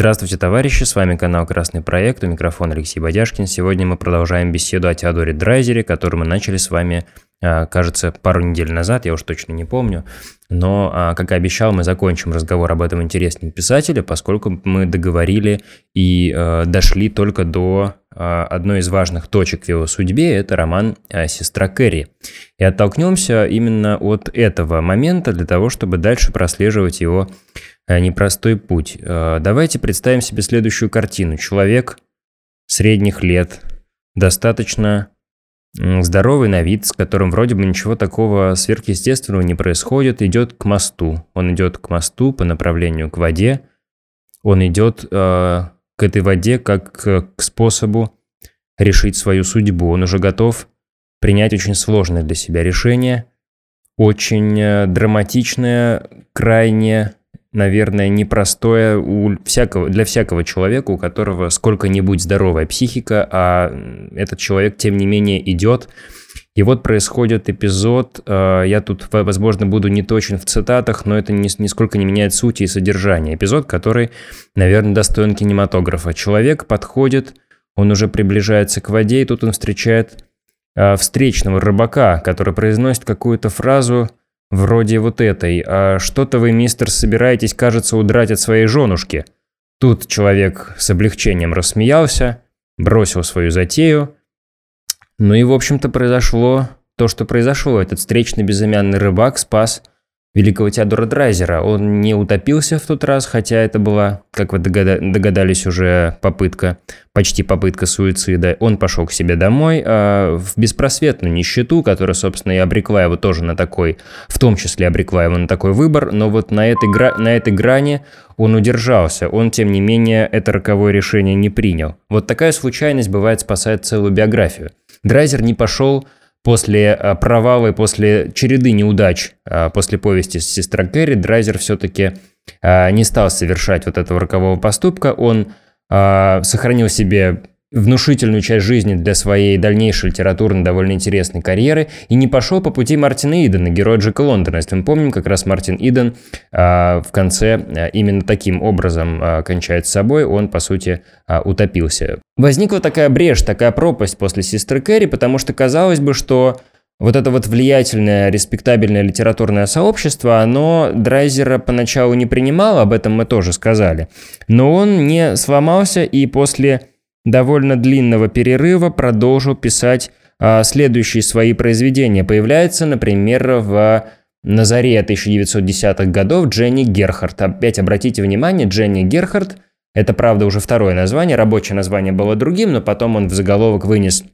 Здравствуйте, товарищи, с вами канал Красный Проект, у микрофона Алексей Бодяшкин. Сегодня мы продолжаем беседу о Теодоре Драйзере, которую мы начали с вами, а, кажется, пару недель назад, я уж точно не помню. Но, а, как и обещал, мы закончим разговор об этом интересном писателе, поскольку мы договорили и а, дошли только до одной из важных точек в его судьбе, это роман «Сестра Кэрри». И оттолкнемся именно от этого момента для того, чтобы дальше прослеживать его непростой путь. Давайте представим себе следующую картину. Человек средних лет, достаточно здоровый на вид, с которым вроде бы ничего такого сверхъестественного не происходит, идет к мосту. Он идет к мосту по направлению к воде. Он идет э, к этой воде как к, к способу решить свою судьбу. Он уже готов принять очень сложное для себя решение, очень э, драматичное, крайне наверное, непростое у всякого, для всякого человека, у которого сколько-нибудь здоровая психика, а этот человек, тем не менее, идет. И вот происходит эпизод, э, я тут, возможно, буду не точен в цитатах, но это нисколько не меняет сути и содержания. Эпизод, который, наверное, достоин кинематографа. Человек подходит, он уже приближается к воде, и тут он встречает э, встречного рыбака, который произносит какую-то фразу, Вроде вот этой. А что-то вы, мистер, собираетесь, кажется, удрать от своей женушки. Тут человек с облегчением рассмеялся, бросил свою затею. Ну и, в общем-то, произошло то, что произошло. Этот встречный безымянный рыбак спас великого Теодора Драйзера. Он не утопился в тот раз, хотя это была, как вы догадались, уже попытка, почти попытка суицида. Он пошел к себе домой э, в беспросветную нищету, которая, собственно, и обрекла его тоже на такой, в том числе обрекла его на такой выбор, но вот на этой, гра на этой грани он удержался, он, тем не менее, это роковое решение не принял. Вот такая случайность, бывает, спасает целую биографию. Драйзер не пошел После э, провала и после череды неудач, э, после повести «Сестра Кэрри», Драйзер все-таки э, не стал совершать вот этого рокового поступка. Он сохранил себе внушительную часть жизни для своей дальнейшей литературной довольно интересной карьеры и не пошел по пути Мартина Идена, героя Джека Лондона. Если мы помним, как раз Мартин Иден а, в конце а, именно таким образом а, кончает с собой, он, по сути, а, утопился. Возникла такая брешь, такая пропасть после «Сестры Кэрри», потому что казалось бы, что вот это вот влиятельное, респектабельное литературное сообщество, оно Драйзера поначалу не принимало, об этом мы тоже сказали. Но он не сломался и после довольно длинного перерыва продолжил писать а, следующие свои произведения. Появляется, например, в на заре 1910-х годов Дженни Герхард. Опять обратите внимание, Дженни Герхард – это, правда, уже второе название, рабочее название было другим, но потом он в заголовок вынес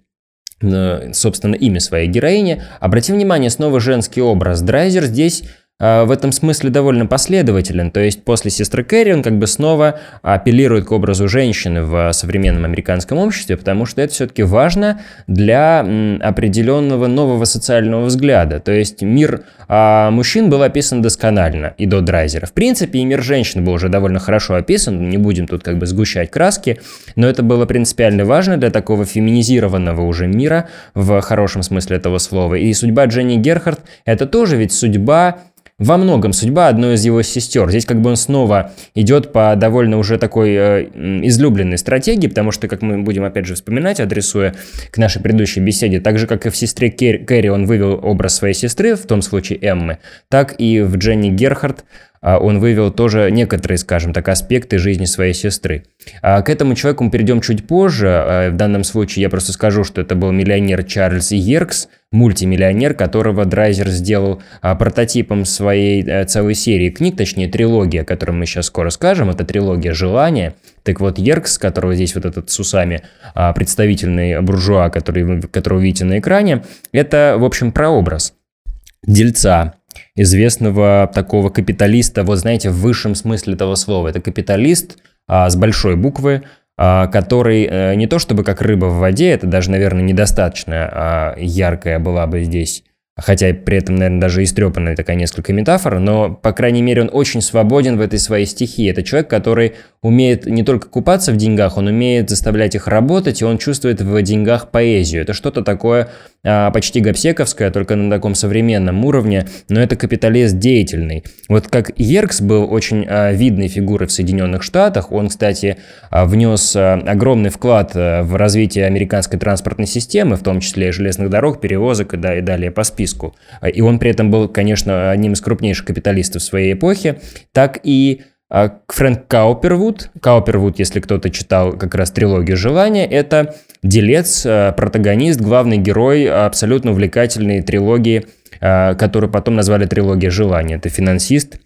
э, собственно, имя своей героини. Обратите внимание, снова женский образ. Драйзер здесь в этом смысле довольно последователен. То есть после «Сестры Кэрри» он как бы снова апеллирует к образу женщины в современном американском обществе, потому что это все-таки важно для определенного нового социального взгляда. То есть мир а, мужчин был описан досконально и до Драйзера. В принципе, и мир женщин был уже довольно хорошо описан, не будем тут как бы сгущать краски, но это было принципиально важно для такого феминизированного уже мира в хорошем смысле этого слова. И судьба Дженни Герхард – это тоже ведь судьба во многом судьба одной из его сестер. Здесь как бы он снова идет по довольно уже такой э, излюбленной стратегии, потому что, как мы будем опять же вспоминать, адресуя к нашей предыдущей беседе, так же, как и в «Сестре Кэрри» он вывел образ своей сестры, в том случае Эммы, так и в Дженни Герхард он вывел тоже некоторые, скажем так, аспекты жизни своей сестры. А к этому человеку мы перейдем чуть позже. А, в данном случае я просто скажу, что это был миллионер Чарльз Йеркс, мультимиллионер, которого Драйзер сделал прототипом своей э, целой серии книг, точнее трилогия, о которой мы сейчас скоро скажем, это трилогия «Желания». Так вот, Йеркс, которого здесь вот этот с усами представительный буржуа, который, которого видите на экране, это, в общем, прообраз дельца, известного такого капиталиста, вот знаете, в высшем смысле этого слова. Это капиталист а, с большой буквы, а, который а, не то чтобы как рыба в воде, это даже, наверное, недостаточно а, яркая была бы здесь хотя при этом, наверное, даже истрепанная такая несколько метафор, но, по крайней мере, он очень свободен в этой своей стихии. Это человек, который умеет не только купаться в деньгах, он умеет заставлять их работать, и он чувствует в деньгах поэзию. Это что-то такое а, почти гопсековское, только на таком современном уровне, но это капиталист деятельный. Вот как Еркс был очень а, видной фигурой в Соединенных Штатах, он, кстати, а, внес а, огромный вклад а, в развитие американской транспортной системы, в том числе железных дорог, перевозок и, да, и далее по списку списку. И он при этом был, конечно, одним из крупнейших капиталистов своей эпохи, так и а, Фрэнк Каупервуд. Каупервуд, если кто-то читал как раз трилогию желания, это делец, а, протагонист, главный герой абсолютно увлекательной трилогии, а, которую потом назвали трилогия желания. Это финансист,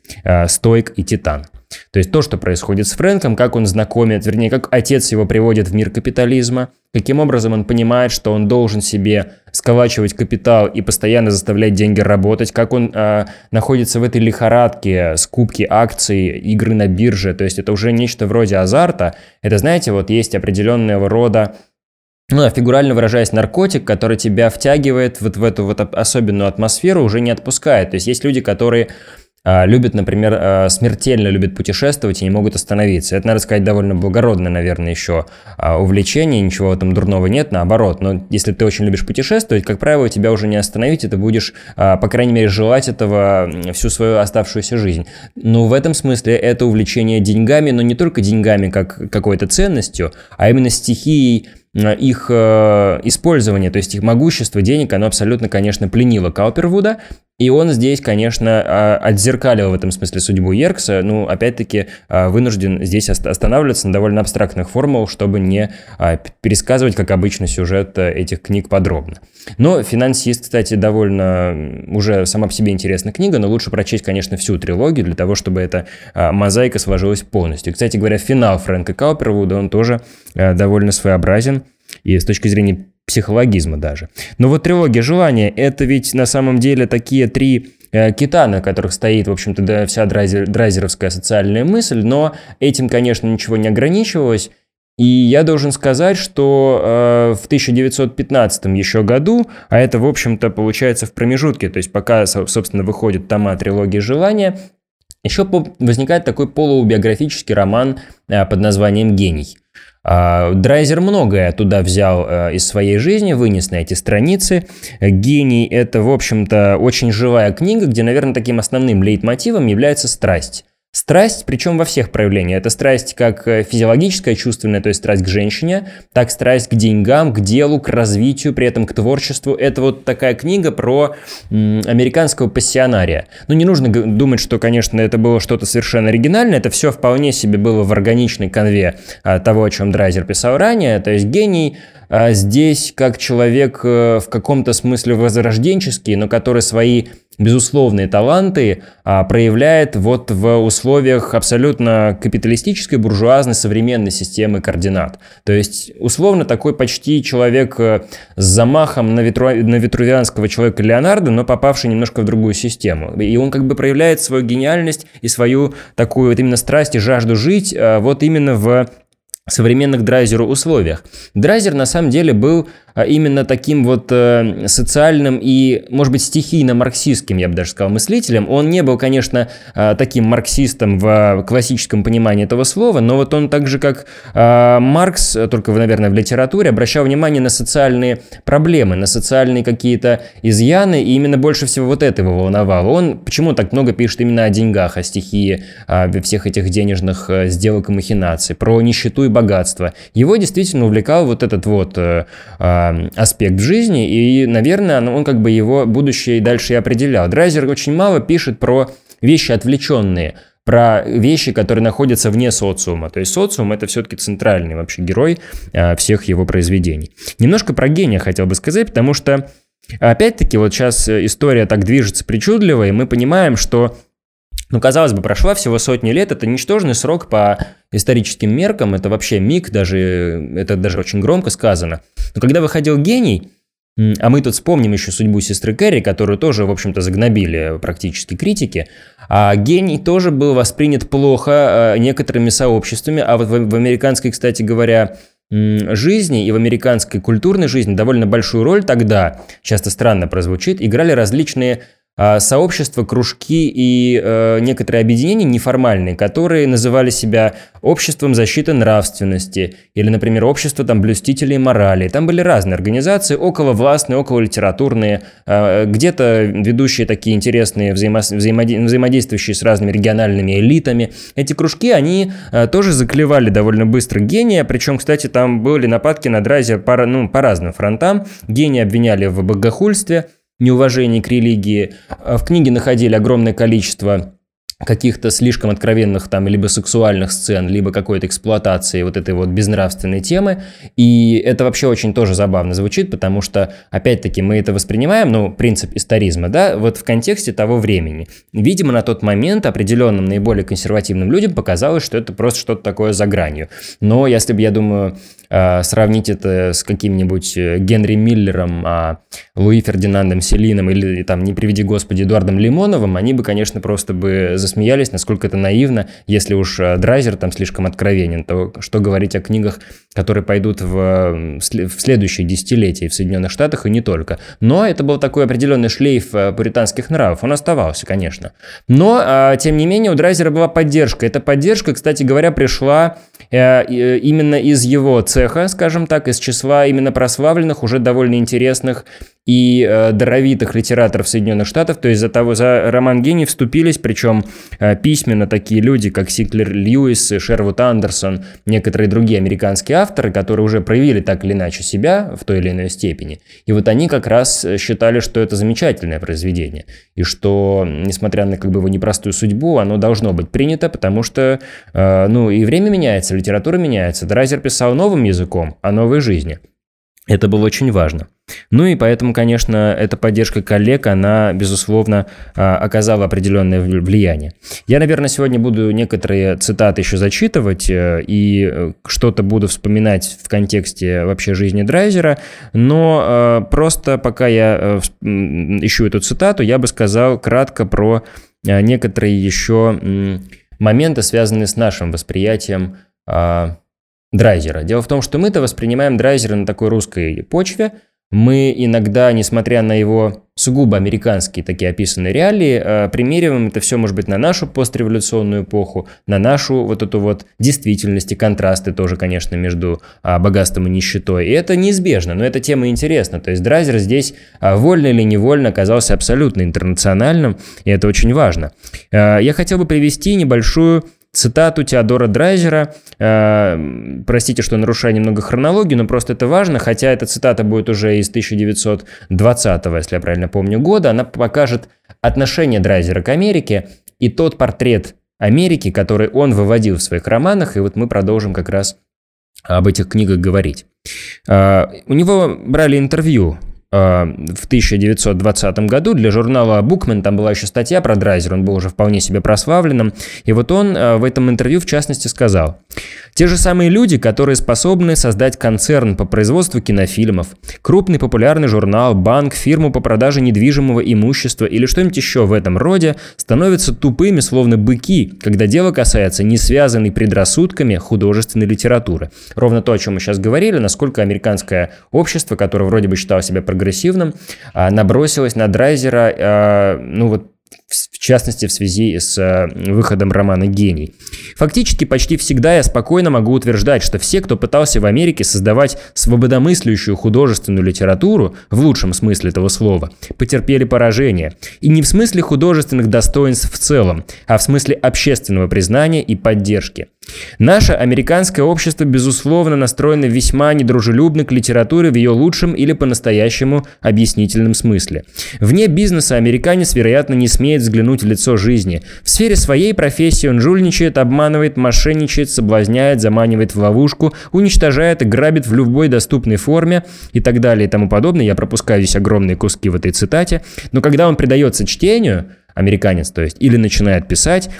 стойк и титан. То есть то, что происходит с Фрэнком, как он знакомит, вернее, как отец его приводит в мир капитализма, каким образом он понимает, что он должен себе сколачивать капитал и постоянно заставлять деньги работать, как он э, находится в этой лихорадке скупки акций, игры на бирже, то есть это уже нечто вроде азарта. Это, знаете, вот есть определенного рода ну, фигурально выражаясь, наркотик, который тебя втягивает вот в эту вот особенную атмосферу, уже не отпускает. То есть есть люди, которые любят, например, а, смертельно любят путешествовать и не могут остановиться. Это, надо сказать, довольно благородное, наверное, еще а, увлечение, ничего этом дурного нет, наоборот. Но если ты очень любишь путешествовать, как правило, тебя уже не остановить, и ты будешь, по крайней мере, желать этого всю свою оставшуюся жизнь. Но в этом смысле это увлечение деньгами, но не только деньгами как какой-то ценностью, а именно стихией их э, использование, то есть их могущество денег, оно абсолютно, конечно, пленило Каупервуда, и он здесь, конечно, а, отзеркалил в этом смысле судьбу Еркса. Ну, опять-таки, а, вынужден здесь останавливаться на довольно абстрактных формулах, чтобы не а, пересказывать, как обычно, сюжет э, этих книг подробно. Но «Финансист», кстати, довольно уже сама по себе интересная книга, но лучше прочесть, конечно, всю трилогию для того, чтобы эта мозаика сложилась полностью. Кстати говоря, финал Фрэнка Каупервуда, он тоже довольно своеобразен. И с точки зрения психологизма даже. Но вот трилогия желания – это ведь на самом деле такие три э, кита, на которых стоит, в общем-то, да, вся драйзер, драйзеровская социальная мысль, но этим, конечно, ничего не ограничивалось. И я должен сказать, что э, в 1915 еще году, а это, в общем-то, получается в промежутке, то есть пока, собственно, выходит тома трилогии желания, еще возникает такой полубиографический роман э, под названием «Гений». А, Драйзер многое туда взял э, из своей жизни, вынес на эти страницы. «Гений» — это, в общем-то, очень живая книга, где, наверное, таким основным лейтмотивом является страсть. Страсть, причем во всех проявлениях. Это страсть как э, физиологическая, чувственная, то есть страсть к женщине, так страсть к деньгам, к делу, к развитию, при этом к творчеству. Это вот такая книга про американского пассионария. Ну, не нужно думать, что, конечно, это было что-то совершенно оригинальное. Это все вполне себе было в органичной конве а, того, о чем Драйзер писал ранее. То есть гений а, здесь как человек э, в каком-то смысле возрожденческий, но который свои безусловные таланты а, проявляет вот в условиях абсолютно капиталистической, буржуазной, современной системы координат. То есть, условно, такой почти человек э, с замахом на, ветру... на ветрувианского человека Леонардо, но попавший немножко в другую систему. И он как бы проявляет свою гениальность и свою такую вот именно страсть и жажду жить а, вот именно в современных драйзеру условиях. Драйзер на самом деле был именно таким вот э, социальным и, может быть, стихийно-марксистским, я бы даже сказал, мыслителем. Он не был, конечно, э, таким марксистом в классическом понимании этого слова, но вот он так же, как э, Маркс, только, наверное, в литературе, обращал внимание на социальные проблемы, на социальные какие-то изъяны, и именно больше всего вот это его волновало. Он почему так много пишет именно о деньгах, о стихии, всех этих денежных сделок и махинаций, про нищету и богатство. Его действительно увлекал вот этот вот аспект в жизни, и, наверное, он как бы его будущее и дальше и определял. Драйзер очень мало пишет про вещи отвлеченные, про вещи, которые находятся вне социума. То есть социум это все-таки центральный вообще герой а, всех его произведений. Немножко про гения хотел бы сказать, потому что опять-таки вот сейчас история так движется причудливо, и мы понимаем, что ну, казалось бы, прошла всего сотни лет, это ничтожный срок по историческим меркам, это вообще миг, даже, это даже очень громко сказано. Но когда выходил «Гений», а мы тут вспомним еще судьбу сестры Кэрри, которую тоже, в общем-то, загнобили практически критики. А гений тоже был воспринят плохо а, некоторыми сообществами. А вот в, американской, кстати говоря, жизни и в американской культурной жизни довольно большую роль тогда, часто странно прозвучит, играли различные сообщества, кружки и э, некоторые объединения неформальные, которые называли себя обществом защиты нравственности или, например, общество там блюстителей морали. Там были разные организации, около властные, около литературные, э, где-то ведущие такие интересные, взаимо взаимодействующие с разными региональными элитами. Эти кружки, они э, тоже заклевали довольно быстро гения, причем, кстати, там были нападки на Дразе по, ну, по разным фронтам. Гения обвиняли в богохульстве, неуважении к религии. А в книге находили огромное количество каких-то слишком откровенных там либо сексуальных сцен, либо какой-то эксплуатации вот этой вот безнравственной темы. И это вообще очень тоже забавно звучит, потому что, опять-таки, мы это воспринимаем, ну, принцип историзма, да, вот в контексте того времени. Видимо, на тот момент определенным наиболее консервативным людям показалось, что это просто что-то такое за гранью. Но если бы, я думаю, сравнить это с каким-нибудь э, Генри Миллером, а, Луи Фердинандом Селином или, там, не приведи господи, Эдуардом Лимоновым, они бы, конечно, просто бы засмеялись, насколько это наивно. Если уж э, Драйзер там слишком откровенен, то что говорить о книгах, которые пойдут в, в следующие десятилетия в Соединенных Штатах и не только. Но это был такой определенный шлейф э, пуританских нравов. Он оставался, конечно. Но, а, тем не менее, у Драйзера была поддержка. Эта поддержка, кстати говоря, пришла именно из его цеха, скажем так, из числа именно прославленных, уже довольно интересных и э, даровитых литераторов Соединенных Штатов, то есть за того, за роман «Гений» вступились, причем э, письменно такие люди, как Сиклер Льюис, Шервуд Андерсон, некоторые другие американские авторы, которые уже проявили так или иначе себя в той или иной степени. И вот они как раз считали, что это замечательное произведение, и что, несмотря на как бы его непростую судьбу, оно должно быть принято, потому что, э, ну, и время меняется, литература меняется. Драйзер писал новым языком, о новой жизни. Это было очень важно. Ну и поэтому, конечно, эта поддержка коллег, она, безусловно, а, оказала определенное влияние. Я, наверное, сегодня буду некоторые цитаты еще зачитывать э, и э, что-то буду вспоминать в контексте вообще жизни Драйзера, но э, просто пока я ищу эту цитату, я бы сказал кратко про некоторые еще моменты, связанные с нашим восприятием а, драйзера. Дело в том, что мы-то воспринимаем драйзера на такой русской почве. Мы иногда, несмотря на его сугубо американские такие описанные реалии, э, примериваем это все, может быть, на нашу постреволюционную эпоху, на нашу вот эту вот действительность и контрасты тоже, конечно, между а, богатством и нищетой. И это неизбежно, но эта тема интересна. То есть Драйзер здесь, а, вольно или невольно, оказался абсолютно интернациональным, и это очень важно. Э, я хотел бы привести небольшую цитату Теодора Драйзера. Э, простите, что нарушаю немного хронологию, но просто это важно, хотя эта цитата будет уже из 1920, если я правильно помню, года. Она покажет отношение Драйзера к Америке и тот портрет Америки, который он выводил в своих романах, и вот мы продолжим как раз об этих книгах говорить. Э, у него брали интервью в 1920 году для журнала Bookman, там была еще статья про Драйзер, он был уже вполне себе прославленным, и вот он э, в этом интервью в частности сказал, те же самые люди, которые способны создать концерн по производству кинофильмов, крупный популярный журнал, банк, фирму по продаже недвижимого имущества или что-нибудь еще в этом роде, становятся тупыми, словно быки, когда дело касается не связанной предрассудками художественной литературы. Ровно то, о чем мы сейчас говорили, насколько американское общество, которое вроде бы считало себя а, набросилось на Драйзера, а, ну вот частности в связи с э, выходом романа «Гений». Фактически почти всегда я спокойно могу утверждать, что все, кто пытался в Америке создавать свободомыслящую художественную литературу, в лучшем смысле этого слова, потерпели поражение. И не в смысле художественных достоинств в целом, а в смысле общественного признания и поддержки. Наше американское общество, безусловно, настроено весьма недружелюбно к литературе в ее лучшем или по-настоящему объяснительном смысле. Вне бизнеса американец, вероятно, не смеет взглянуть в лицо жизни. В сфере своей профессии он жульничает, обманывает, мошенничает, соблазняет, заманивает в ловушку, уничтожает грабит в любой доступной форме и так далее и тому подобное. Я пропускаю здесь огромные куски в этой цитате. Но когда он предается чтению, американец, то есть, или начинает писать,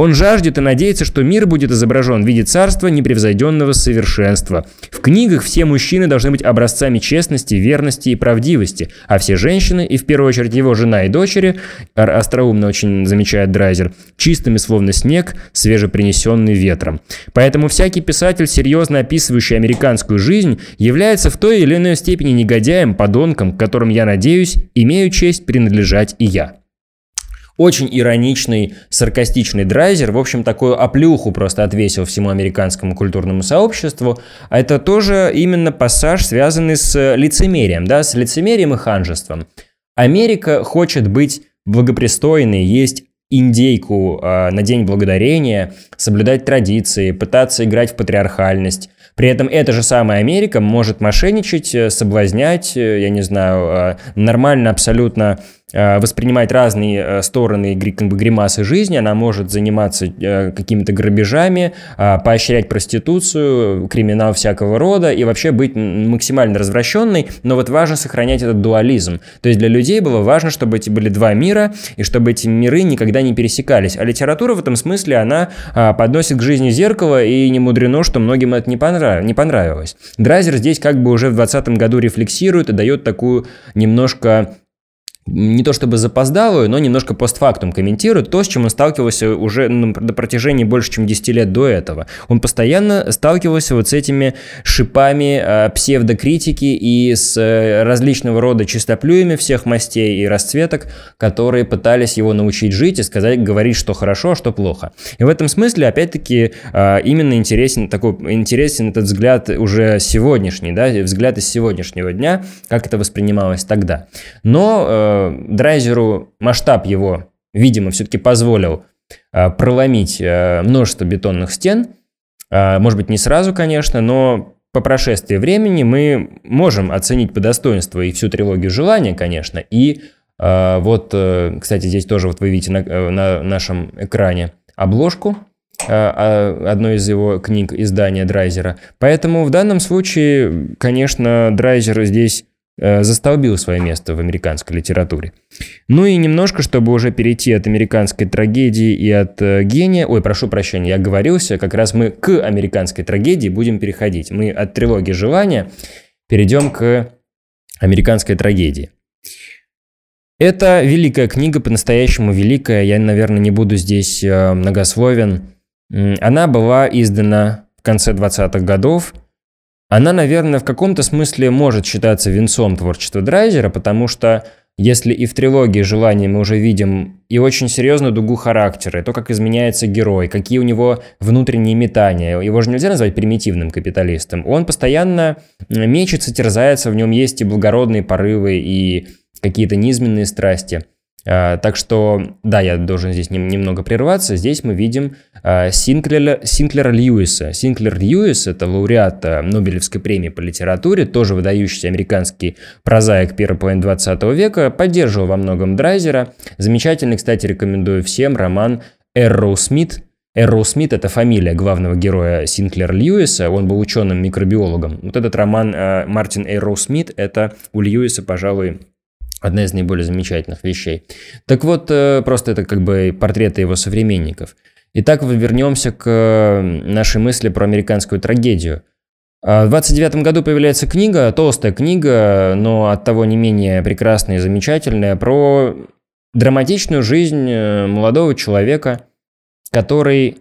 Он жаждет и надеется, что мир будет изображен в виде царства непревзойденного совершенства. В книгах все мужчины должны быть образцами честности, верности и правдивости, а все женщины, и в первую очередь его жена и дочери, остроумно очень замечает Драйзер, чистыми словно снег, свежепринесенный ветром. Поэтому всякий писатель, серьезно описывающий американскую жизнь, является в той или иной степени негодяем, подонком, которым, я надеюсь, имею честь принадлежать и я. Очень ироничный, саркастичный драйзер, в общем, такую оплюху просто отвесил всему американскому культурному сообществу. А это тоже именно пассаж, связанный с лицемерием, да, с лицемерием и ханжеством. Америка хочет быть благопристойной, есть индейку э, на День Благодарения, соблюдать традиции, пытаться играть в патриархальность. При этом эта же самая Америка может мошенничать, э, соблазнять, э, я не знаю, э, нормально абсолютно воспринимать разные э, стороны как бы, гримасы жизни, она может заниматься э, какими-то грабежами, поощрять проституцию, криминал всякого рода и вообще быть максимально развращенной, но вот важно сохранять этот дуализм. То есть для людей было важно, чтобы эти были два мира и чтобы эти миры никогда не пересекались. А литература в этом смысле, она подносит к жизни зеркало, и не мудрено, что многим это не понравилось. Драйзер здесь как бы уже в 2020 году рефлексирует и дает такую немножко не то чтобы запоздалую, но немножко постфактум комментирует то, с чем он сталкивался уже на протяжении больше, чем 10 лет до этого. Он постоянно сталкивался вот с этими шипами э, псевдокритики и с э, различного рода чистоплюями всех мастей и расцветок, которые пытались его научить жить и сказать, говорить, что хорошо, а что плохо. И в этом смысле, опять-таки, э, именно интересен, такой, интересен этот взгляд уже сегодняшний, да, взгляд из сегодняшнего дня, как это воспринималось тогда. Но э, драйзеру масштаб его, видимо, все-таки позволил э, проломить э, множество бетонных стен. Э, может быть, не сразу, конечно, но по прошествии времени мы можем оценить по достоинству и всю трилогию желания, конечно, и вот, кстати, здесь тоже вот вы видите на, на нашем экране обложку одной из его книг издания Драйзера. Поэтому в данном случае, конечно, Драйзер здесь Э, застолбил свое место в американской литературе. Ну и немножко, чтобы уже перейти от американской трагедии и от э, гения... Ой, прошу прощения, я оговорился, как раз мы к американской трагедии будем переходить. Мы от трилогии желания перейдем к американской трагедии. Это великая книга, по-настоящему великая, я, наверное, не буду здесь э, многословен. Она была издана в конце 20-х годов – она, наверное, в каком-то смысле может считаться венцом творчества Драйзера, потому что если и в трилогии «Желание» мы уже видим и очень серьезную дугу характера, и то, как изменяется герой, какие у него внутренние метания, его же нельзя назвать примитивным капиталистом, он постоянно мечется, терзается, в нем есть и благородные порывы, и какие-то низменные страсти – так что, да, я должен здесь немного прерваться. Здесь мы видим а, Синклера, Синклера Льюиса. Синклер Льюис – это лауреат а, Нобелевской премии по литературе, тоже выдающийся американский прозаик первой половины 20 века, поддерживал во многом Драйзера. Замечательный, кстати, рекомендую всем роман «Эрроу Смит», Эрроу Смит – это фамилия главного героя Синклера Льюиса, он был ученым-микробиологом. Вот этот роман Мартин Эрроу Смит – это у Льюиса, пожалуй, Одна из наиболее замечательных вещей. Так вот, э, просто это как бы портреты его современников. Итак, вернемся к нашей мысли про американскую трагедию. А в 29 году появляется книга, толстая книга, но от того не менее прекрасная и замечательная, про драматичную жизнь э, молодого человека, который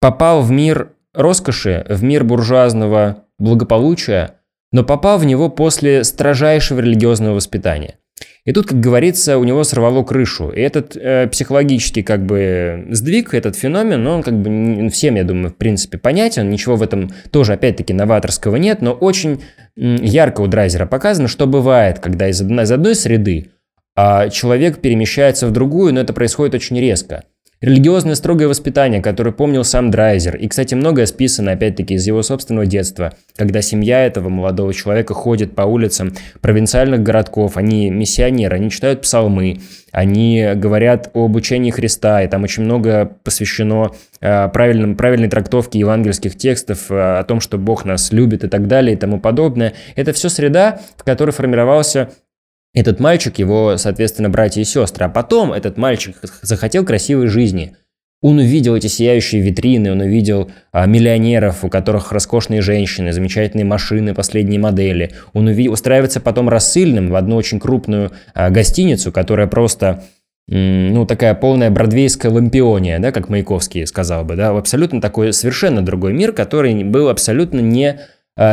попал в мир роскоши, в мир буржуазного благополучия – но попал в него после строжайшего религиозного воспитания. И тут, как говорится, у него сорвало крышу. И этот э, психологический как бы сдвиг, этот феномен, он как бы всем, я думаю, в принципе понятен. Ничего в этом тоже, опять-таки, новаторского нет, но очень ярко у Драйзера показано, что бывает, когда из, из одной среды а человек перемещается в другую, но это происходит очень резко. Религиозное строгое воспитание, которое помнил сам Драйзер. И, кстати, многое списано, опять-таки, из его собственного детства, когда семья этого молодого человека ходит по улицам провинциальных городков, они миссионеры, они читают псалмы, они говорят об учении Христа, и там очень много посвящено э, правильным, правильной трактовке евангельских текстов, э, о том, что Бог нас любит и так далее и тому подобное. Это все среда, в которой формировался этот мальчик, его, соответственно, братья и сестры. А потом этот мальчик захотел красивой жизни. Он увидел эти сияющие витрины, он увидел а, миллионеров, у которых роскошные женщины, замечательные машины, последние модели. Он увидел, устраивается потом рассыльным в одну очень крупную а, гостиницу, которая просто ну, такая полная бродвейская лампиония, да, как Маяковский сказал бы, да, абсолютно такой совершенно другой мир, который был абсолютно не,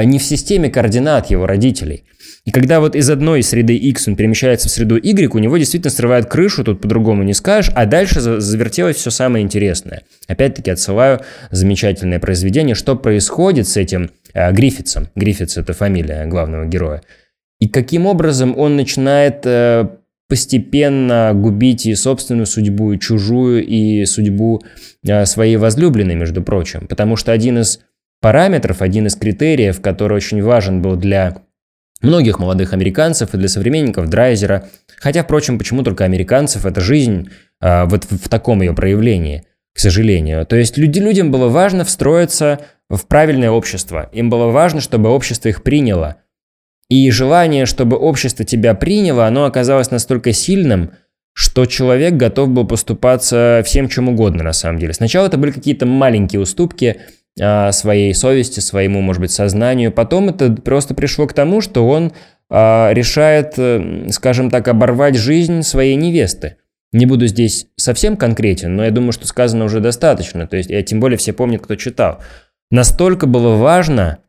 не в системе координат его родителей. И когда вот из одной среды X он перемещается в среду Y, у него действительно срывает крышу, тут по-другому не скажешь, а дальше завертелось все самое интересное. Опять-таки отсылаю замечательное произведение, что происходит с этим э, Гриффитсом. Гриффитс – это фамилия главного героя. И каким образом он начинает э, постепенно губить и собственную судьбу, и чужую, и судьбу э, своей возлюбленной, между прочим. Потому что один из параметров, один из критериев, который очень важен был для многих молодых американцев и для современников Драйзера. Хотя, впрочем, почему только американцев? Это жизнь а, вот в, в таком ее проявлении, к сожалению. То есть люди, людям было важно встроиться в правильное общество. Им было важно, чтобы общество их приняло. И желание, чтобы общество тебя приняло, оно оказалось настолько сильным, что человек готов был поступаться всем чем угодно на самом деле. Сначала это были какие-то маленькие уступки – своей совести, своему, может быть, сознанию. Потом это просто пришло к тому, что он а, решает, э, скажем так, оборвать жизнь своей невесты. Не буду здесь совсем конкретен, но я думаю, что сказано уже достаточно. То есть, я тем более все помнят, кто читал. Настолько было важно,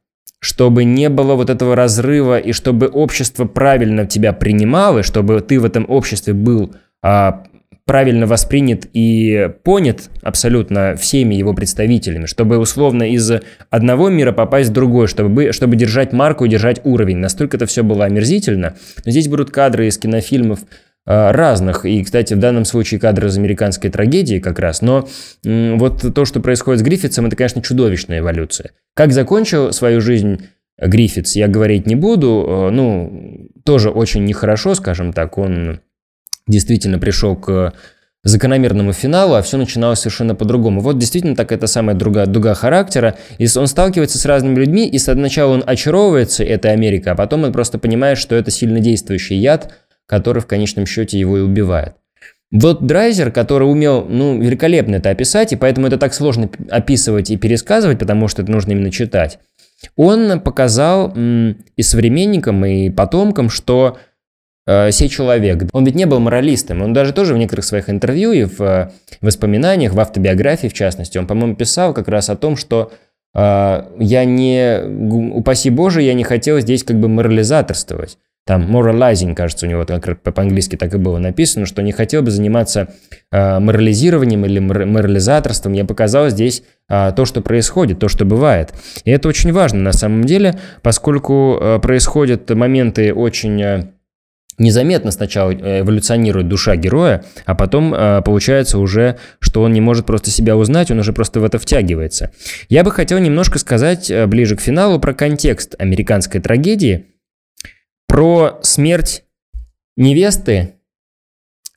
чтобы не было вот этого разрыва, и чтобы общество правильно тебя принимало, чтобы ты в этом обществе был а, правильно воспринят и понят абсолютно всеми его представителями, чтобы условно из одного мира попасть в другой, чтобы, чтобы держать марку и держать уровень. Настолько это все было омерзительно. Но здесь будут кадры из кинофильмов э, разных, и, кстати, в данном случае кадры из американской трагедии как раз, но вот то, что происходит с Гриффитсом, это, конечно, чудовищная эволюция. Как закончил свою жизнь Гриффитс, я говорить не буду, э, ну, тоже очень нехорошо, скажем так, он действительно пришел к закономерному финалу, а все начиналось совершенно по-другому. Вот действительно так это самая дуга, дуга характера, и он сталкивается с разными людьми, и сначала он очаровывается этой Америкой, а потом он просто понимает, что это сильно действующий яд, который в конечном счете его и убивает. Вот Драйзер, который умел, ну, великолепно это описать, и поэтому это так сложно описывать и пересказывать, потому что это нужно именно читать, он показал и современникам, и потомкам, что э, сей человек. Он ведь не был моралистом, он даже тоже в некоторых своих интервью и в э, воспоминаниях, в автобиографии в частности, он, по-моему, писал как раз о том, что э, я не, упаси Боже, я не хотел здесь как бы морализаторствовать. Там moralizing, кажется, у него как по-английски так и было написано, что не хотел бы заниматься э, морализированием или морализаторством. Я показал здесь э, то, что происходит, то, что бывает. И это очень важно на самом деле, поскольку э, происходят моменты очень... Э, незаметно сначала э, эволюционирует душа героя, а потом э, получается уже, что он не может просто себя узнать, он уже просто в это втягивается. Я бы хотел немножко сказать э, ближе к финалу про контекст американской трагедии, про смерть невесты,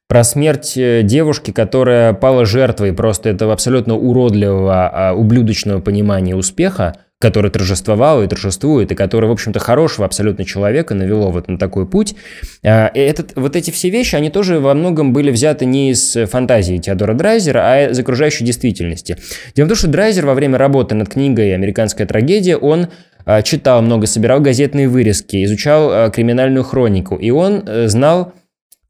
про смерть девушки, которая пала жертвой просто этого абсолютно уродливого, а, ублюдочного понимания успеха, который торжествовал и торжествует, и который, в общем-то, хорошего абсолютно человека навело вот на такой путь. А, и этот, вот эти все вещи, они тоже во многом были взяты не из фантазии Теодора Драйзера, а из окружающей действительности. Дело в том, что Драйзер во время работы над книгой «Американская трагедия», он а, читал много, собирал газетные вырезки, изучал а, криминальную хронику, и он э, знал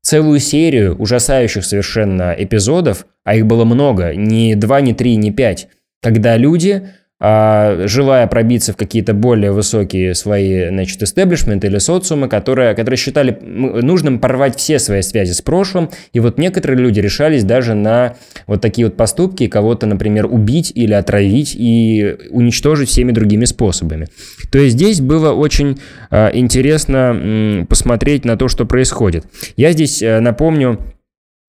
целую серию ужасающих совершенно эпизодов, а их было много, не два, не три, не пять, когда люди желая пробиться в какие-то более высокие свои, значит, истеблишменты или социумы, которые, которые считали нужным порвать все свои связи с прошлым. И вот некоторые люди решались даже на вот такие вот поступки, кого-то, например, убить или отравить и уничтожить всеми другими способами. То есть здесь было очень э, интересно посмотреть на то, что происходит. Я здесь э, напомню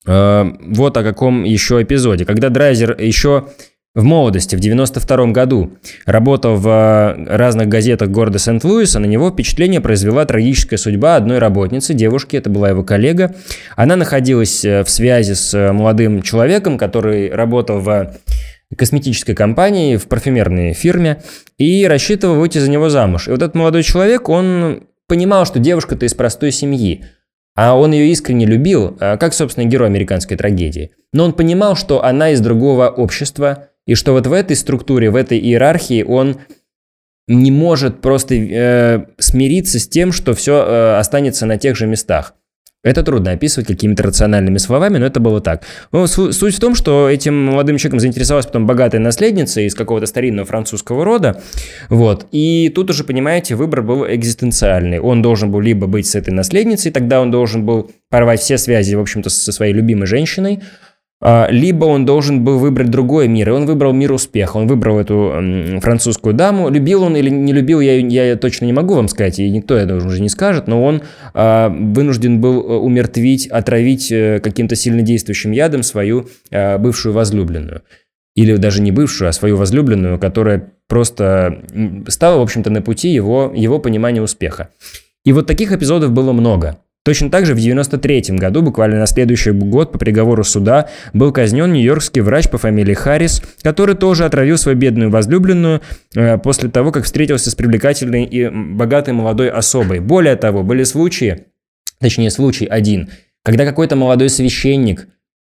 э, вот о каком еще эпизоде. Когда Драйзер еще в молодости, в 92 году, работал в э, разных газетах города Сент-Луиса, на него впечатление произвела трагическая судьба одной работницы, девушки, это была его коллега. Она находилась э, в связи с э, молодым человеком, который работал в косметической компании, в парфюмерной фирме, и рассчитывал выйти за него замуж. И вот этот молодой человек, он понимал, что девушка-то из простой семьи, а он ее искренне любил, как, собственно, герой американской трагедии. Но он понимал, что она из другого общества, и что вот в этой структуре, в этой иерархии он не может просто э, смириться с тем, что все э, останется на тех же местах. Это трудно описывать какими-то рациональными словами, но это было так. Но суть в том, что этим молодым человеком заинтересовалась потом богатая наследница из какого-то старинного французского рода. Вот. И тут уже, понимаете, выбор был экзистенциальный. Он должен был либо быть с этой наследницей, тогда он должен был порвать все связи, в общем-то, со своей любимой женщиной, либо он должен был выбрать другой мир, и он выбрал мир успеха. Он выбрал эту французскую даму. Любил он или не любил, я, я точно не могу вам сказать, и никто это уже не скажет, но он а, вынужден был э, умертвить, отравить э, каким-то сильно действующим ядом свою а, бывшую возлюбленную. Или даже не бывшую, а свою возлюбленную, которая просто стала, в общем-то, на пути его, его понимания успеха. И вот таких эпизодов было много. Точно так же в 1993 году, буквально на следующий год по приговору суда, был казнен нью-йоркский врач по фамилии Харрис, который тоже отравил свою бедную возлюбленную э, после того, как встретился с привлекательной и богатой молодой особой. Более того, были случаи, точнее случай один, когда какой-то молодой священник,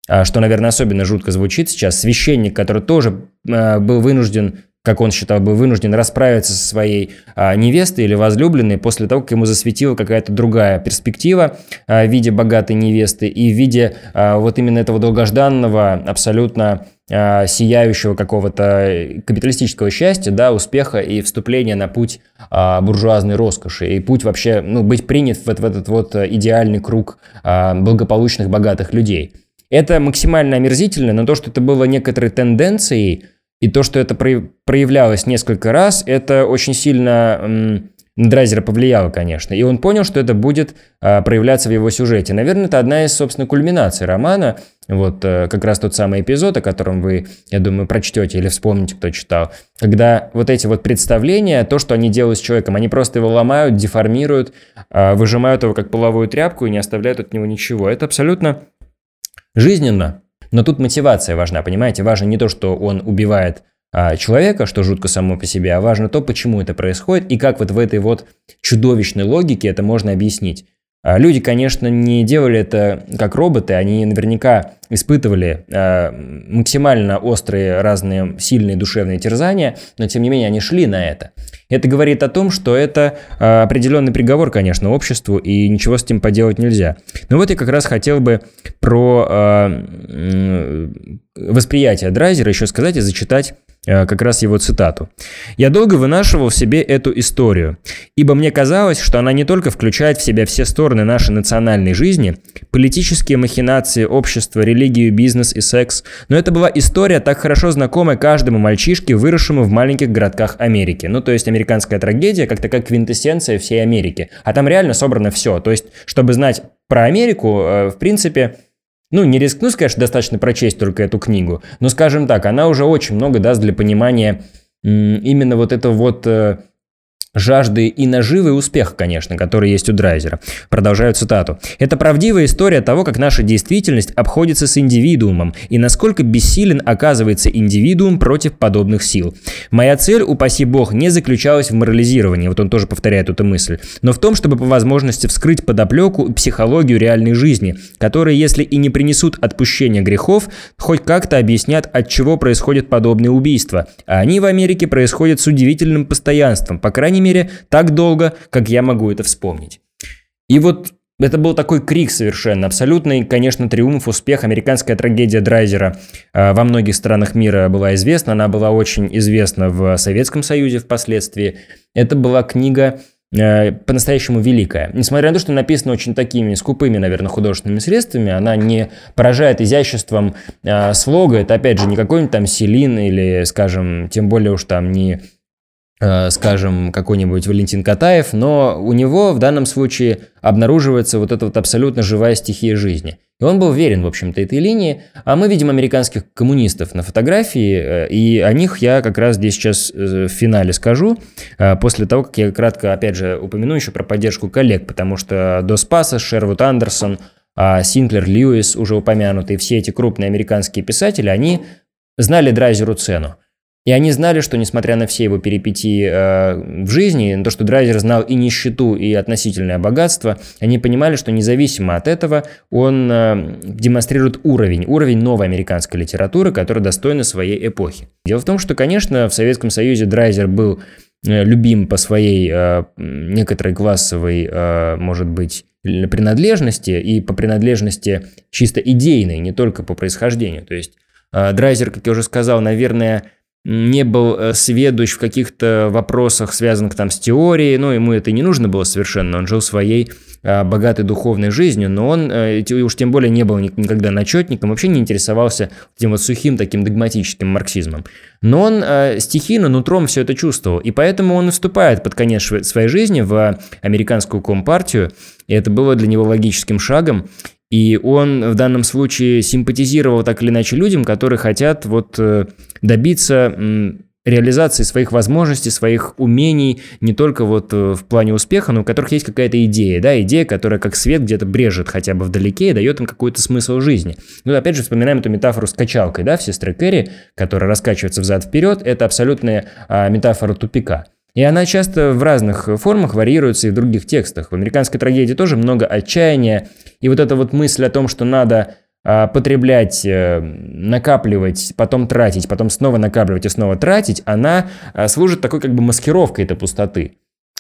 э, что, наверное, особенно жутко звучит сейчас, священник, который тоже э, был вынужден как он считал, был вынужден расправиться со своей а, невестой или возлюбленной после того, как ему засветила какая-то другая перспектива а, в виде богатой невесты и в виде а, вот именно этого долгожданного, абсолютно а, сияющего какого-то капиталистического счастья, да, успеха и вступления на путь а, буржуазной роскоши и путь вообще, ну, быть принят в, в этот вот идеальный круг а, благополучных, богатых людей. Это максимально омерзительно, но то, что это было некоторой тенденцией, и то, что это проявлялось несколько раз, это очень сильно на Драйзера повлияло, конечно. И он понял, что это будет а, проявляться в его сюжете. Наверное, это одна из, собственно, кульминаций романа. Вот а, как раз тот самый эпизод, о котором вы, я думаю, прочтете или вспомните, кто читал. Когда вот эти вот представления, то, что они делают с человеком, они просто его ломают, деформируют, а, выжимают его как половую тряпку и не оставляют от него ничего. Это абсолютно жизненно. Но тут мотивация важна, понимаете? Важно не то, что он убивает а, человека, что жутко само по себе, а важно то, почему это происходит и как вот в этой вот чудовищной логике это можно объяснить. А люди, конечно, не делали это как роботы, они наверняка испытывали э, максимально острые разные сильные душевные терзания, но тем не менее они шли на это. Это говорит о том, что это э, определенный приговор, конечно, обществу, и ничего с этим поделать нельзя. Но вот я как раз хотел бы про восприятие Драйзера еще сказать и зачитать как раз его цитату. «Я долго вынашивал в себе эту историю, ибо мне казалось, что она не только включает в себя все стороны нашей национальной жизни, политические махинации, общество, религию, бизнес и секс, но это была история, так хорошо знакомая каждому мальчишке, выросшему в маленьких городках Америки. Ну, то есть американская трагедия, как такая квинтэссенция всей Америки. А там реально собрано все. То есть, чтобы знать про Америку, э, в принципе, ну, не рискну сказать, достаточно прочесть только эту книгу, но, скажем так, она уже очень много даст для понимания именно вот этого вот э, жажды и наживы и успеха, конечно, который есть у Драйзера. Продолжаю цитату. «Это правдивая история того, как наша действительность обходится с индивидуумом и насколько бессилен оказывается индивидуум против подобных сил. Моя цель, упаси бог, не заключалась в морализировании, вот он тоже повторяет эту мысль, но в том, чтобы по возможности вскрыть подоплеку и психологию реальной жизни, которые, если и не принесут отпущения грехов, хоть как-то объяснят, от чего происходят подобные убийства. А они в Америке происходят с удивительным постоянством, по крайней мере, так долго, как я могу это вспомнить. И вот это был такой крик совершенно, абсолютный, конечно, триумф, успех. Американская трагедия Драйзера э, во многих странах мира была известна, она была очень известна в Советском Союзе впоследствии. Это была книга э, по-настоящему великая. Несмотря на то, что написана очень такими скупыми, наверное, художественными средствами, она не поражает изяществом э, слога. Это, опять же, не какой-нибудь там Селин или, скажем, тем более уж там не скажем, какой-нибудь Валентин Катаев, но у него в данном случае обнаруживается вот эта вот абсолютно живая стихия жизни. И он был верен, в общем-то, этой линии. А мы видим американских коммунистов на фотографии, э, и о них я как раз здесь сейчас э, в финале скажу, после того, как я кратко, опять же, упомяну еще про поддержку коллег, потому что Дос Пасос, Шервуд Андерсон, а Синклер Льюис, уже упомянутые, все эти крупные американские писатели, они знали Драйзеру цену. И они знали, что несмотря на все его перипетии э, в жизни, на то, что Драйзер знал и нищету, и относительное богатство, они понимали, что независимо от этого он э, демонстрирует уровень, уровень новой американской литературы, которая достойна своей эпохи. Дело в том, что, конечно, в Советском Союзе Драйзер был э, любим по своей э, некоторой классовой, э, может быть, принадлежности и по принадлежности чисто идейной, не только по происхождению. То есть э, Драйзер, как я уже сказал, наверное, не был э, сведущ в каких-то вопросах, связанных там с теорией, но ему это не нужно было совершенно, он жил своей а, богатой духовной жизнью, но он э, уж тем более не был никогда начетником, вообще не интересовался этим вот сухим таким догматическим марксизмом. Но он э, стихийно, нутром все это чувствовал, и поэтому он вступает под конец своей жизни в американскую компартию, и это было для него логическим шагом, и он в данном случае симпатизировал так или иначе людям, которые хотят вот э, добиться реализации своих возможностей, своих умений, не только вот э, в плане успеха, но у которых есть какая-то идея, да, идея, которая как свет где-то брежет хотя бы вдалеке и дает им какой-то смысл жизни. Ну, опять же, вспоминаем эту метафору с качалкой, да, в «Сестры Кэрри», которая раскачивается взад-вперед, это абсолютная а, метафора тупика. И она часто в разных формах варьируется и в других текстах. В американской трагедии тоже много отчаяния. И вот эта вот мысль о том, что надо потреблять, э, накапливать, потом тратить, потом снова накапливать и снова тратить, она а, служит такой как бы маскировкой этой пустоты.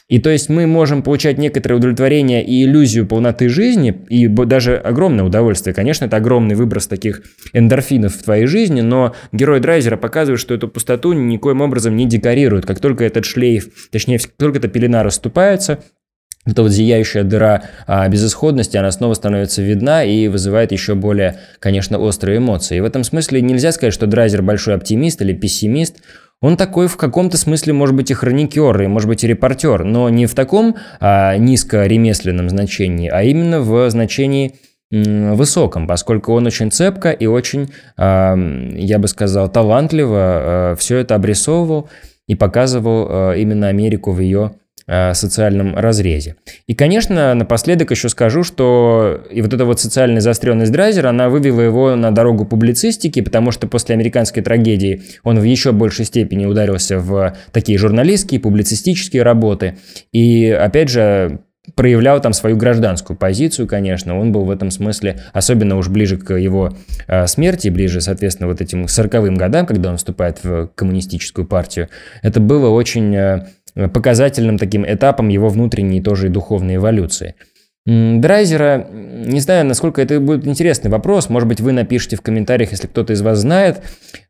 И то есть мы можем получать некоторое удовлетворение и иллюзию полноты жизни, и даже огромное удовольствие. Конечно, это огромный выброс таких эндорфинов в твоей жизни, но герой Драйзера показывает, что эту пустоту никоим образом не декорирует. Как только этот шлейф, точнее, как только эта пелена расступается, эта вот зияющая дыра а, безысходности, она снова становится видна и вызывает еще более, конечно, острые эмоции. И в этом смысле нельзя сказать, что Драйзер большой оптимист или пессимист. Он такой в каком-то смысле может быть и хроникер, и может быть и репортер, но не в таком а, низко-ремесленном значении, а именно в значении высоком, поскольку он очень цепко и очень, а, я бы сказал, талантливо а, все это обрисовывал и показывал а, именно Америку в ее Э, социальном разрезе. И, конечно, напоследок еще скажу, что и вот эта вот социальная заостренность Драйзера, она вывела его на дорогу публицистики, потому что после американской трагедии он в еще большей степени ударился в такие журналистские, публицистические работы. И, опять же, проявлял там свою гражданскую позицию, конечно. Он был в этом смысле, особенно уж ближе к его э, смерти, ближе, соответственно, вот этим 40-м годам, когда он вступает в коммунистическую партию. Это было очень э, показательным таким этапом его внутренней тоже и духовной эволюции. Драйзера, не знаю, насколько это будет интересный вопрос, может быть, вы напишите в комментариях, если кто-то из вас знает.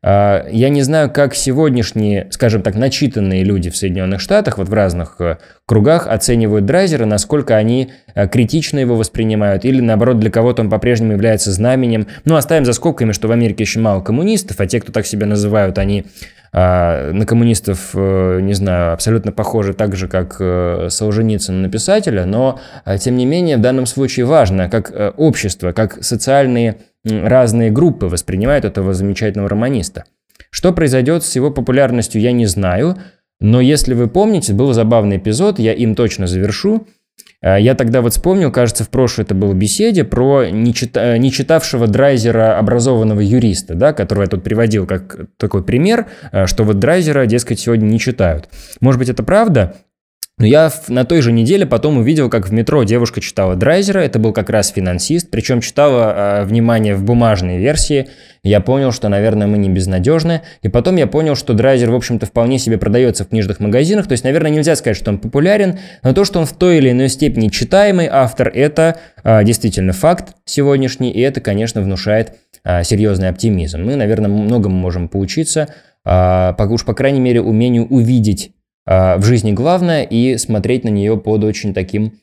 А, я не знаю, как сегодняшние, скажем так, начитанные люди в Соединенных Штатах, вот в разных э, кругах оценивают Драйзера, насколько они э, критично его воспринимают, или наоборот, для кого-то он по-прежнему является знаменем. Ну, оставим за скобками, что в Америке еще мало коммунистов, а те, кто так себя называют, они а, на коммунистов, э, не знаю, абсолютно похожи так же, как э, Солженицын на писателя, но, э, тем не менее, в данном случае важно, как общество, как социальные разные группы воспринимают этого замечательного романиста. Что произойдет с его популярностью, я не знаю, но если вы помните, был забавный эпизод, я им точно завершу, Э, я тогда вот вспомнил, кажется, в прошлой это было беседе про нечита... нечитавшего Драйзера образованного юриста, да, которого я тут приводил как такой пример, э, что вот Драйзера, дескать, сегодня не читают. Может быть, это правда, но я на той же неделе потом увидел, как в метро девушка читала Драйзера, это был как раз финансист, причем читала, э, внимание, в бумажной версии. Я понял, что, наверное, мы не безнадежны. И потом я понял, что Драйзер, в общем-то, вполне себе продается в книжных магазинах. То есть, наверное, нельзя сказать, что он популярен, но то, что он в той или иной степени читаемый автор, это э, действительно факт сегодняшний, и это, конечно, внушает э, серьезный оптимизм. Мы, наверное, многому можем поучиться, э, уж, по крайней мере, умению увидеть а, в жизни главное и смотреть на нее под очень таким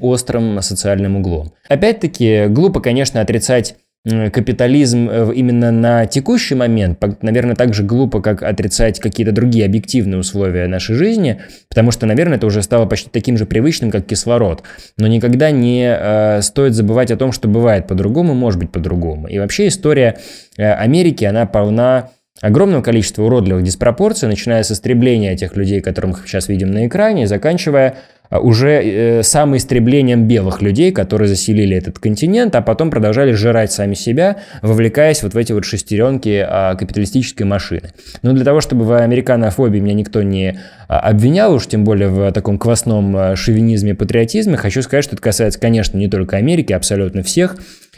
острым социальным углом. Опять-таки, глупо, конечно, отрицать капитализм э, именно на текущий момент, наверное, так же глупо, как отрицать какие-то другие объективные условия нашей жизни, потому что, наверное, это уже стало почти таким же привычным, как кислород. Но никогда не э, стоит забывать о том, что бывает по-другому, может быть по-другому. И вообще история э, Америки, она полна огромного количества уродливых диспропорций, начиная с истребления тех людей, которых мы сейчас видим на экране, заканчивая уже самоистреблением белых людей, которые заселили этот континент, а потом продолжали жрать сами себя, вовлекаясь вот в эти вот шестеренки капиталистической машины. Но для того, чтобы в американофобии меня никто не обвинял, уж тем более в таком квасном шовинизме, патриотизме, хочу сказать, что это касается, конечно, не только Америки, абсолютно всех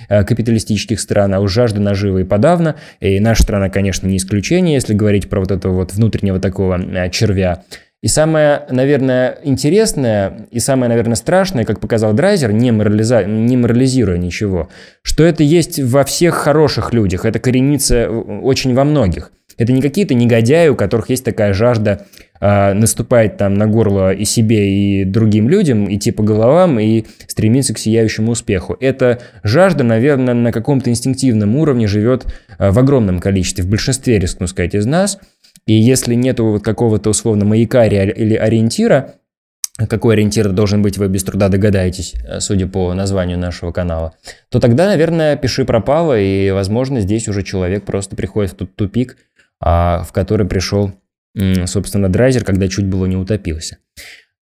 капиталистических стран, а уж жажда наживы и подавно. И наша страна, конечно, не исключение, если говорить про вот этого вот внутреннего такого червя. И самое, наверное, интересное и самое, наверное, страшное, как показал Драйзер, не, морализа... не морализируя ничего, что это есть во всех хороших людях, это коренится очень во многих. Это не какие-то негодяи, у которых есть такая жажда э, наступать там на горло и себе, и другим людям, идти по головам и стремиться к сияющему успеху. Эта жажда, наверное, на каком-то инстинктивном уровне живет э, в огромном количестве, в большинстве, рискну сказать, из нас – и если нет вот какого-то условно маяка или ориентира, какой ориентир должен быть, вы без труда догадаетесь, э, судя по названию нашего канала, то тогда, наверное, пиши пропало, и, возможно, здесь уже человек просто приходит в тот тупик, а, в который пришел, собственно, драйзер, когда чуть было не утопился.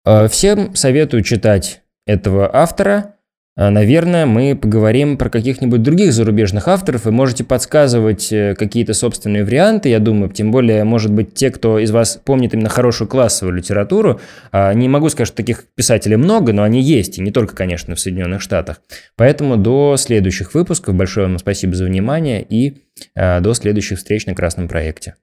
Э, всем советую читать этого автора. А, наверное, мы поговорим про каких-нибудь других зарубежных авторов. Вы можете подсказывать э, какие-то собственные варианты, я думаю. Тем более, может быть, те, кто из вас помнит именно хорошую классовую литературу. А, не могу сказать, что таких писателей много, но они есть. И не только, конечно, в Соединенных Штатах. Поэтому до следующих выпусков. Большое вам спасибо за внимание и а, до следующих встреч на Красном проекте.